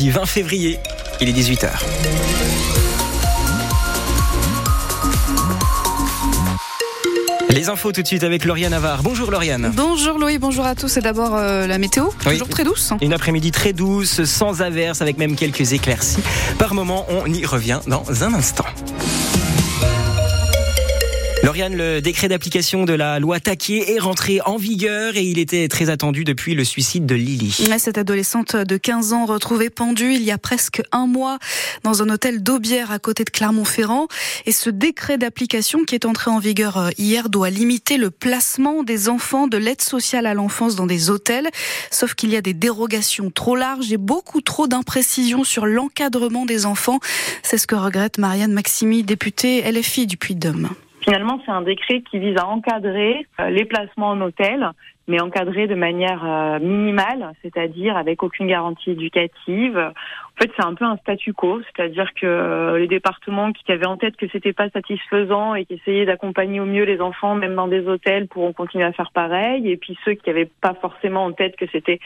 mardi 20 février. Il est 18h. Les infos tout de suite avec Lauriane Navarre. Bonjour Lauriane. Bonjour Louis, bonjour à tous. Et d'abord euh, la météo, toujours très douce. Une après-midi très douce, sans averse, avec même quelques éclaircies. Par moment, on y revient dans un instant. Lauriane, le décret d'application de la loi Taquier est rentré en vigueur et il était très attendu depuis le suicide de Lily. Cette adolescente de 15 ans retrouvée pendue il y a presque un mois dans un hôtel d'Aubière à côté de Clermont-Ferrand. Et ce décret d'application qui est entré en vigueur euh, hier doit limiter le placement des enfants de l'aide sociale à l'enfance dans des hôtels. Sauf qu'il y a des dérogations trop larges et beaucoup trop d'imprécisions sur l'encadrement des enfants. C'est ce que regrette Marianne Maximi, députée LFI du Puy-de-Dôme. Finalement, c'est un décret qui vise à encadrer euh, les placements en hôtel, mais encadrer de manière euh, minimale, c'est-à-dire avec aucune garantie éducative, fait, c'est un peu un statu quo, c'est-à-dire que euh, les départements qui avaient en tête que c'était pas satisfaisant et qui essayaient d'accompagner au mieux les enfants, même dans des hôtels, pourront continuer à faire pareil. Et puis ceux qui n'avaient pas forcément en tête que c'était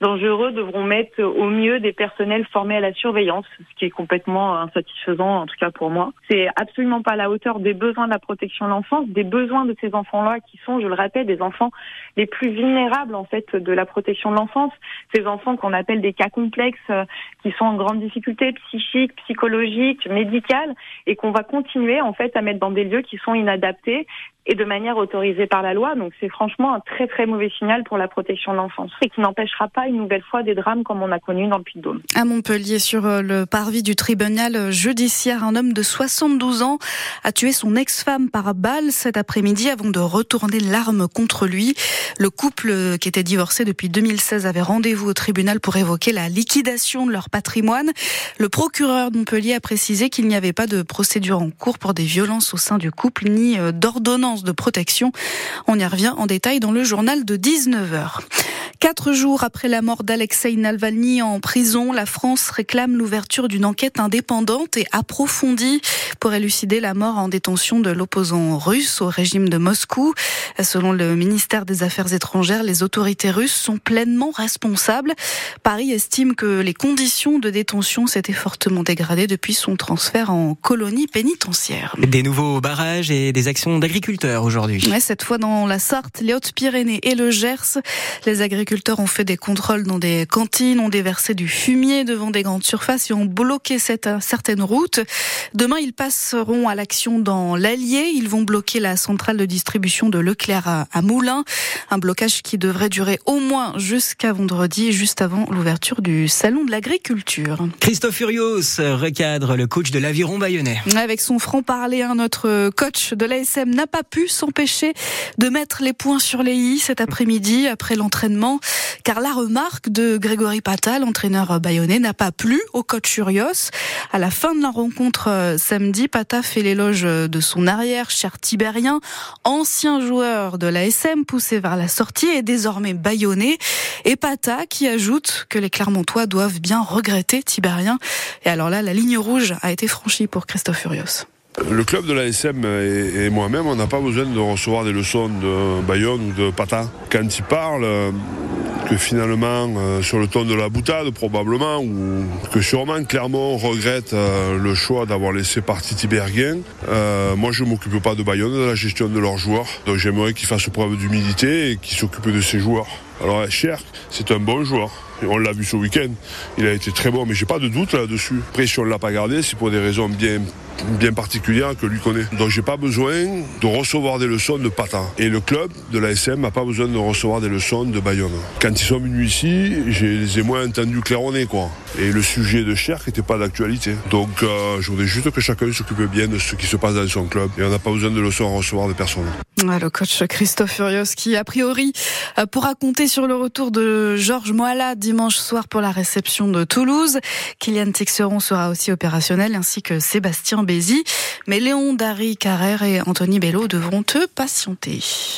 dangereux devront mettre au mieux des personnels formés à la surveillance, ce qui est complètement insatisfaisant, en tout cas pour moi. C'est absolument pas à la hauteur des besoins de la protection de l'enfance, des besoins de ces enfants-là qui sont, je le répète, des enfants les plus vulnérables en fait de la protection de l'enfance. Ces enfants qu'on appelle des cas complexes, euh, qui sont grande difficulté psychique, psychologique, médicale, et qu'on va continuer en fait à mettre dans des lieux qui sont inadaptés et de manière autorisée par la loi. Donc c'est franchement un très très mauvais signal pour la protection de l'enfance et qui n'empêchera pas une nouvelle fois des drames comme on a connu dans le Puy-de-Dôme. À Montpellier, sur euh, le parvis du tribunal judiciaire, un homme de 72 ans a tué son ex-femme par balle cet après-midi avant de retourner l'arme contre lui. Le couple qui était divorcé depuis 2016 avait rendez-vous au tribunal pour évoquer la liquidation de leur patrimoine. Le procureur de Montpellier a précisé qu'il n'y avait pas de procédure en cours pour des violences au sein du couple ni euh, de protection. On y revient en détail dans le journal de 19h. Quatre jours après la mort d'Alexei Navalny en prison, la France réclame l'ouverture d'une enquête indépendante et approfondie pour élucider la mort en détention de l'opposant russe au régime de Moscou. Selon le ministère des Affaires étrangères, les autorités russes sont pleinement responsables. Paris estime que les conditions de détention s'étaient fortement dégradées depuis son transfert en colonie pénitentiaire. Des nouveaux barrages et des actions d'agriculteurs aujourd'hui. cette fois dans la Sarthe, les Hautes-Pyrénées et le Gers, les agriculteurs agriculteurs ont fait des contrôles dans des cantines, ont déversé du fumier devant des grandes surfaces et ont bloqué cette, certaines routes. Demain, ils passeront à l'action dans l'Allier. Ils vont bloquer la centrale de distribution de Leclerc à, à Moulins. Un blocage qui devrait durer au moins jusqu'à vendredi, juste avant l'ouverture du Salon de l'agriculture. Christophe Furios recadre le coach de l'aviron bayonnais. Avec son franc-parler, notre coach de l'ASM n'a pas pu s'empêcher de mettre les points sur les i cet après-midi après l'entraînement car la remarque de Grégory Pata, l'entraîneur bayonnais, n'a pas plu au coach Urios. À la fin de la rencontre euh, samedi, Pata fait l'éloge de son arrière, cher Tibérien, ancien joueur de l'ASM, poussé vers la sortie et désormais bayonnais. Et Pata qui ajoute que les Clermontois doivent bien regretter Tibérien. Et alors là, la ligne rouge a été franchie pour Christophe Furios. Le club de l'ASM et, moi-même, on n'a pas besoin de recevoir des leçons de Bayonne ou de Pata. Quand il parle, euh, que finalement, euh, sur le ton de la boutade probablement, ou que sûrement Clermont regrette euh, le choix d'avoir laissé partir Tiberghien. moi, je ne m'occupe pas de Bayonne, de la gestion de leurs joueurs. Donc j'aimerais qu'il fasse preuve d'humilité et qu'il s'occupe de ses joueurs. Alors Cher, c'est un bon joueur. On l'a vu ce week-end. Il a été très bon, mais j'ai pas de doute là-dessus. Après, si on l'a pas gardé, c'est pour des raisons bien bien particulière que lui connaît. Donc j'ai pas besoin de recevoir des leçons de Pata. Et le club de l'ASM n'a pas besoin de recevoir des leçons de Bayonne. Quand ils sont venus ici, je les ai moins entendus claironner quoi. Et le sujet de Cher n'était pas d'actualité. Donc euh, je voudrais juste que chacun s'occupe bien de ce qui se passe dans son club. Et on n'a pas besoin de leçons à recevoir de personne. Le coach Christophe Furios qui a priori euh, pourra compter sur le retour de Georges Moala dimanche soir pour la réception de Toulouse. Kylian Tixeron sera aussi opérationnel ainsi que Sébastien Bézi. Mais Léon, Dari Carrère et Anthony Bello devront eux patienter.